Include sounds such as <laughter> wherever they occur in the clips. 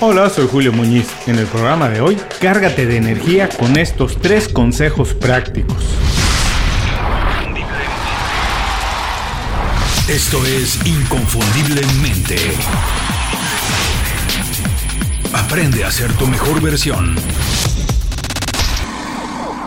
Hola, soy Julio Muñiz. En el programa de hoy, cárgate de energía con estos tres consejos prácticos. Esto es Inconfundiblemente. Aprende a ser tu mejor versión.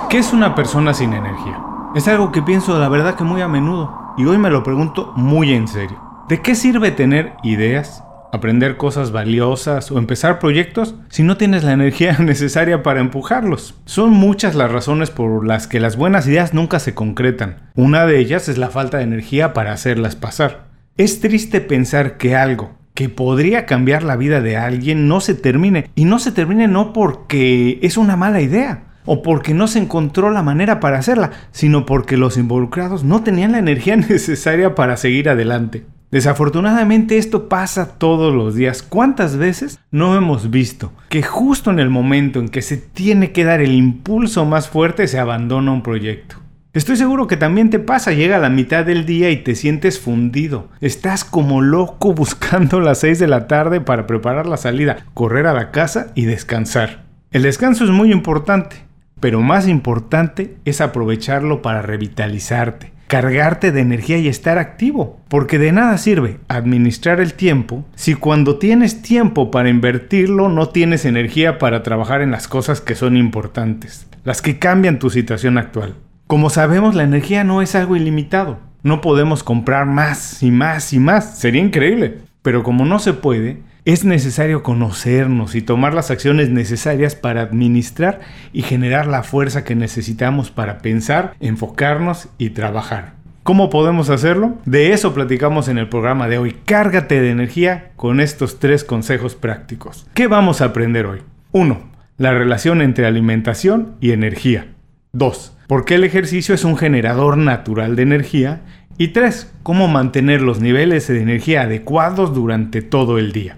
¿Qué es una persona sin energía? Es algo que pienso la verdad que muy a menudo y hoy me lo pregunto muy en serio. ¿De qué sirve tener ideas, aprender cosas valiosas o empezar proyectos si no tienes la energía <laughs> necesaria para empujarlos. Son muchas las razones por las que las buenas ideas nunca se concretan. Una de ellas es la falta de energía para hacerlas pasar. Es triste pensar que algo que podría cambiar la vida de alguien no se termine y no se termine no porque es una mala idea o porque no se encontró la manera para hacerla, sino porque los involucrados no tenían la energía <laughs> necesaria para seguir adelante. Desafortunadamente esto pasa todos los días. ¿Cuántas veces no hemos visto que justo en el momento en que se tiene que dar el impulso más fuerte se abandona un proyecto? Estoy seguro que también te pasa, llega a la mitad del día y te sientes fundido. Estás como loco <laughs> buscando las 6 de la tarde para preparar la salida, correr a la casa y descansar. El descanso es muy importante, pero más importante es aprovecharlo para revitalizarte cargarte de energía y estar activo. Porque de nada sirve administrar el tiempo si cuando tienes tiempo para invertirlo no tienes energía para trabajar en las cosas que son importantes, las que cambian tu situación actual. Como sabemos, la energía no es algo ilimitado. No podemos comprar más y más y más. Sería increíble. Pero como no se puede, es necesario conocernos y tomar las acciones necesarias para administrar y generar la fuerza que necesitamos para pensar, enfocarnos y trabajar. ¿Cómo podemos hacerlo? De eso platicamos en el programa de hoy. Cárgate de energía con estos tres consejos prácticos. ¿Qué vamos a aprender hoy? 1. La relación entre alimentación y energía. 2. ¿Por qué el ejercicio es un generador natural de energía? Y 3. Cómo mantener los niveles de energía adecuados durante todo el día.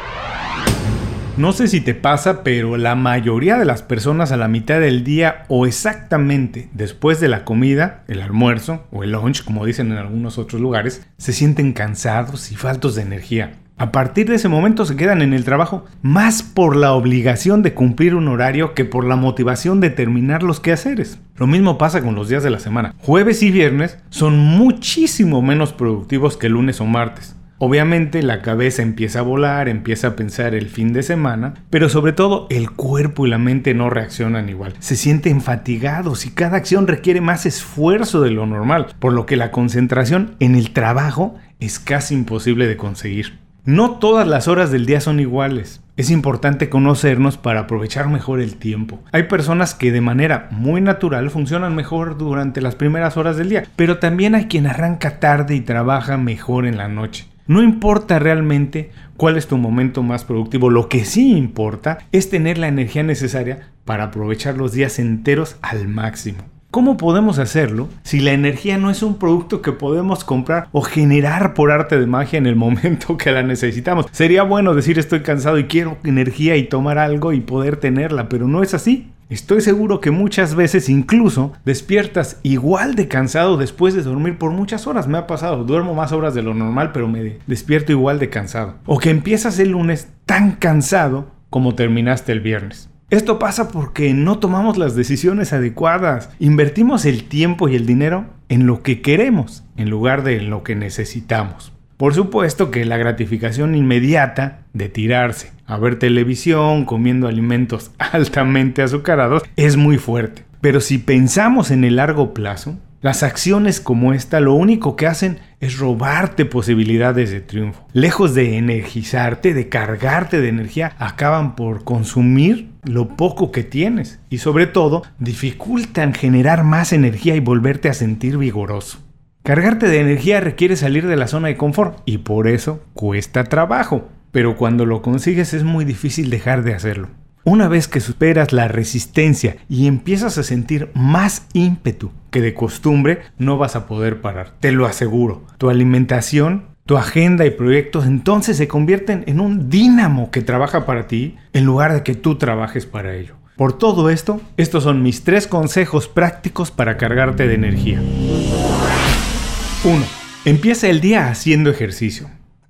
No sé si te pasa, pero la mayoría de las personas a la mitad del día o exactamente después de la comida, el almuerzo o el lunch, como dicen en algunos otros lugares, se sienten cansados y faltos de energía. A partir de ese momento se quedan en el trabajo más por la obligación de cumplir un horario que por la motivación de terminar los quehaceres. Lo mismo pasa con los días de la semana. Jueves y viernes son muchísimo menos productivos que lunes o martes. Obviamente la cabeza empieza a volar, empieza a pensar el fin de semana, pero sobre todo el cuerpo y la mente no reaccionan igual. Se sienten fatigados y cada acción requiere más esfuerzo de lo normal, por lo que la concentración en el trabajo es casi imposible de conseguir. No todas las horas del día son iguales. Es importante conocernos para aprovechar mejor el tiempo. Hay personas que de manera muy natural funcionan mejor durante las primeras horas del día, pero también hay quien arranca tarde y trabaja mejor en la noche. No importa realmente cuál es tu momento más productivo, lo que sí importa es tener la energía necesaria para aprovechar los días enteros al máximo. ¿Cómo podemos hacerlo si la energía no es un producto que podemos comprar o generar por arte de magia en el <laughs> momento que la necesitamos? Sería bueno decir estoy cansado y quiero energía y tomar algo y poder tenerla, pero no es así. Estoy seguro que muchas veces incluso despiertas igual de cansado después de dormir por muchas horas. Me ha pasado, duermo más horas de lo normal, pero me despierto igual de cansado. O que empiezas el lunes tan cansado como terminaste el viernes. Esto pasa porque no tomamos las decisiones adecuadas. Invertimos el tiempo y el dinero en lo que queremos en lugar de en lo que necesitamos. Por supuesto que la gratificación inmediata de tirarse a ver televisión comiendo alimentos <laughs> altamente azucarados es muy fuerte. Pero si pensamos en el largo plazo, las acciones como esta lo único que hacen es robarte posibilidades de triunfo. Lejos de energizarte, de cargarte de energía, acaban por consumir lo poco que tienes y sobre todo dificultan generar más energía y volverte a sentir vigoroso. Cargarte de energía requiere salir de la zona de confort y por eso cuesta trabajo, pero cuando lo consigues es muy difícil dejar de hacerlo. Una vez que superas la resistencia y empiezas a sentir más ímpetu que de costumbre, no vas a poder parar, te lo aseguro. Tu alimentación, tu agenda y proyectos entonces se convierten en un dínamo que trabaja para ti en lugar de que tú trabajes para ello. Por todo esto, estos son mis tres consejos prácticos para cargarte de energía. 1. Empieza el día haciendo ejercicio.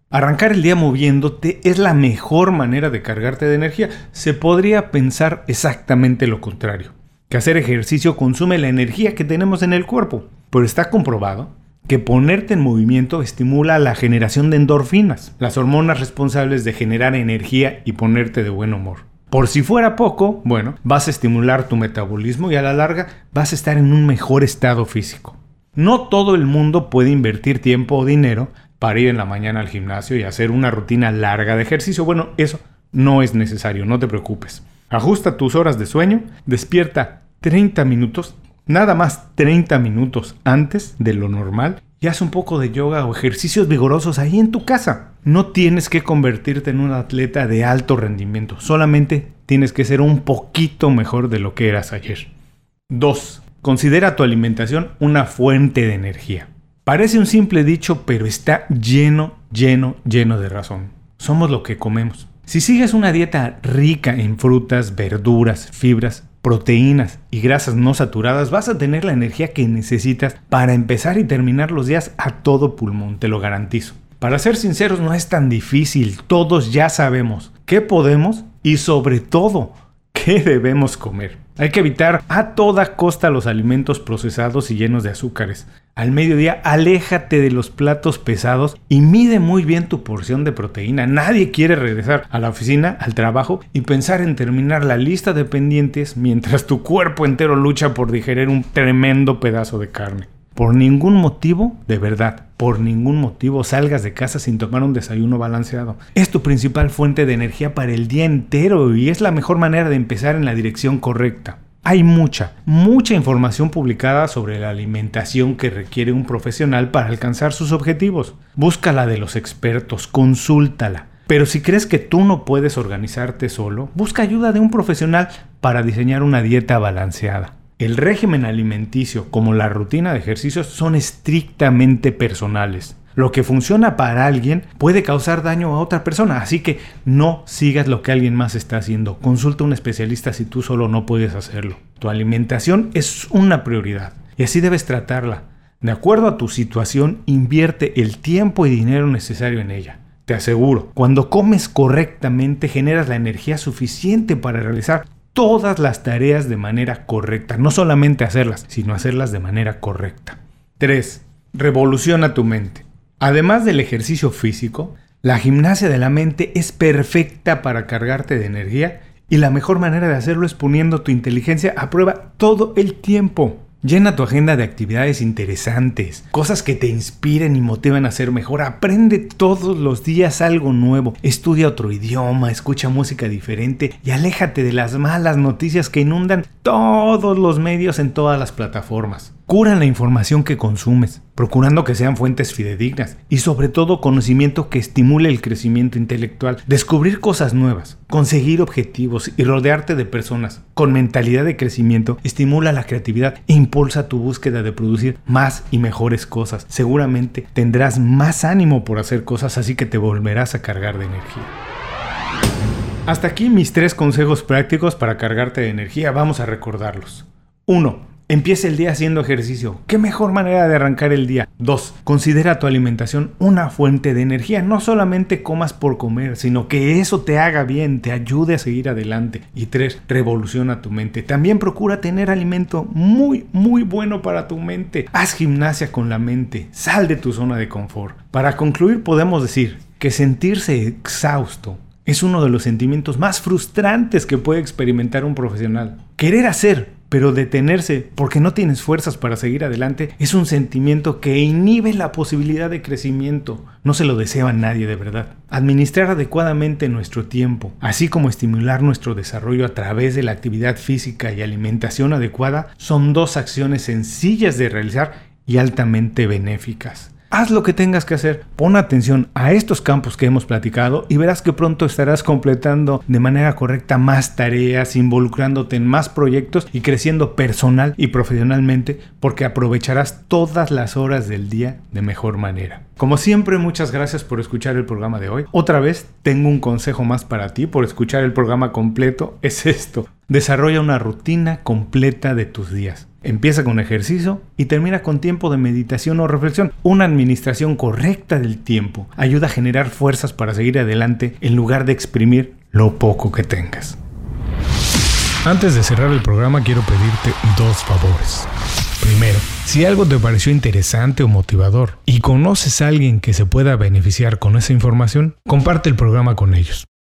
Arrancar el día moviéndote es la mejor manera de cargarte de energía. Se podría pensar exactamente lo contrario, que hacer ejercicio consume la energía que tenemos en el cuerpo, pero está comprobado que ponerte en movimiento estimula la generación de endorfinas, las hormonas responsables de generar energía y ponerte de buen humor. Por si fuera poco, bueno, vas a estimular tu metabolismo y a la larga vas a estar en un mejor estado físico. No todo el mundo puede invertir tiempo o dinero para ir en la mañana al gimnasio y hacer una rutina larga de ejercicio. Bueno, eso no es necesario, no te preocupes. Ajusta tus horas de sueño, despierta 30 minutos, nada más 30 minutos antes de lo normal y haz un poco de yoga o ejercicios vigorosos ahí en tu casa. No tienes que convertirte en un atleta de alto rendimiento, solamente tienes que ser un poquito mejor de lo que eras ayer. 2. Considera tu alimentación una fuente de energía. Parece un simple dicho, pero está lleno, lleno, lleno de razón. Somos lo que comemos. Si sigues una dieta rica en frutas, verduras, fibras, proteínas y grasas no saturadas, vas a tener la energía que necesitas para empezar y terminar los días a todo pulmón, te lo garantizo. Para ser sinceros, no es tan difícil, todos ya sabemos qué podemos y sobre todo qué debemos comer. Hay que evitar a toda costa los alimentos procesados y llenos de azúcares. Al mediodía, aléjate de los platos pesados y mide muy bien tu porción de proteína. Nadie quiere regresar a la oficina, al trabajo y pensar en terminar la lista de pendientes mientras tu cuerpo entero lucha por digerir un tremendo pedazo de carne. Por ningún motivo, de verdad, por ningún motivo salgas de casa sin tomar un desayuno balanceado. Es tu principal fuente de energía para el día entero y es la mejor manera de empezar en la dirección correcta. Hay mucha, mucha información publicada sobre la alimentación que requiere un profesional para alcanzar sus objetivos. Búscala de los expertos, consúltala. Pero si crees que tú no puedes organizarte solo, busca ayuda de un profesional para diseñar una dieta balanceada. El régimen alimenticio como la rutina de ejercicios son estrictamente personales. Lo que funciona para alguien puede causar daño a otra persona, así que no sigas lo que alguien más está haciendo. Consulta a un especialista si tú solo no puedes hacerlo. Tu alimentación es una prioridad y así debes tratarla. De acuerdo a tu situación, invierte el tiempo y dinero necesario en ella. Te aseguro, cuando comes correctamente generas la energía suficiente para realizar todas las tareas de manera correcta. No solamente hacerlas, sino hacerlas de manera correcta. 3. Revoluciona tu mente. Además del ejercicio físico, la gimnasia de la mente es perfecta para cargarte de energía y la mejor manera de hacerlo es poniendo tu inteligencia a prueba todo el tiempo. Llena tu agenda de actividades interesantes, cosas que te inspiren y motiven a ser mejor. Aprende todos los días algo nuevo. Estudia otro idioma, escucha música diferente y aléjate de las malas noticias que inundan todos los medios en todas las plataformas. Cura la información que consumes, procurando que sean fuentes fidedignas y sobre todo conocimiento que estimule el crecimiento intelectual, descubrir cosas nuevas, conseguir objetivos y rodearte de personas con mentalidad de crecimiento estimula la creatividad e impulsa tu búsqueda de producir más y mejores cosas. Seguramente tendrás más ánimo por hacer cosas así que te volverás a cargar de energía. Hasta aquí mis tres consejos prácticos para cargarte de energía. Vamos a recordarlos. 1 Empieza el día haciendo ejercicio. ¿Qué mejor manera de arrancar el día? 2. Considera tu alimentación una fuente de energía. No solamente comas por comer, sino que eso te haga bien, te ayude a seguir adelante. Y 3. Revoluciona tu mente. También procura tener alimento muy, muy bueno para tu mente. Haz gimnasia con la mente. Sal de tu zona de confort. Para concluir, podemos decir que sentirse exhausto es uno de los sentimientos más frustrantes que puede experimentar un profesional. Querer hacer pero detenerse porque no tienes fuerzas para seguir adelante es un sentimiento que inhibe la posibilidad de crecimiento. No se lo desea a nadie de verdad. Administrar adecuadamente nuestro tiempo, así como estimular nuestro desarrollo a través de la actividad física y alimentación adecuada, son dos acciones sencillas de realizar y altamente benéficas. Haz lo que tengas que hacer. Pon atención a estos campos que hemos platicado y verás que pronto estarás completando de manera correcta más tareas, involucrándote en más proyectos y creciendo personal y profesionalmente porque aprovecharás todas las horas del día de mejor manera. Como siempre, muchas gracias por escuchar el programa de hoy. Otra vez, tengo un consejo más para ti por escuchar el programa completo. Es esto. Desarrolla una rutina completa de tus días. Empieza con ejercicio y termina con tiempo de meditación o reflexión. Una administración correcta del tiempo ayuda a generar fuerzas para seguir adelante en lugar de exprimir lo poco que tengas. Antes de cerrar el programa quiero pedirte dos favores. Primero, si algo te pareció interesante o motivador y conoces a alguien que se pueda beneficiar con esa información, comparte el programa con ellos.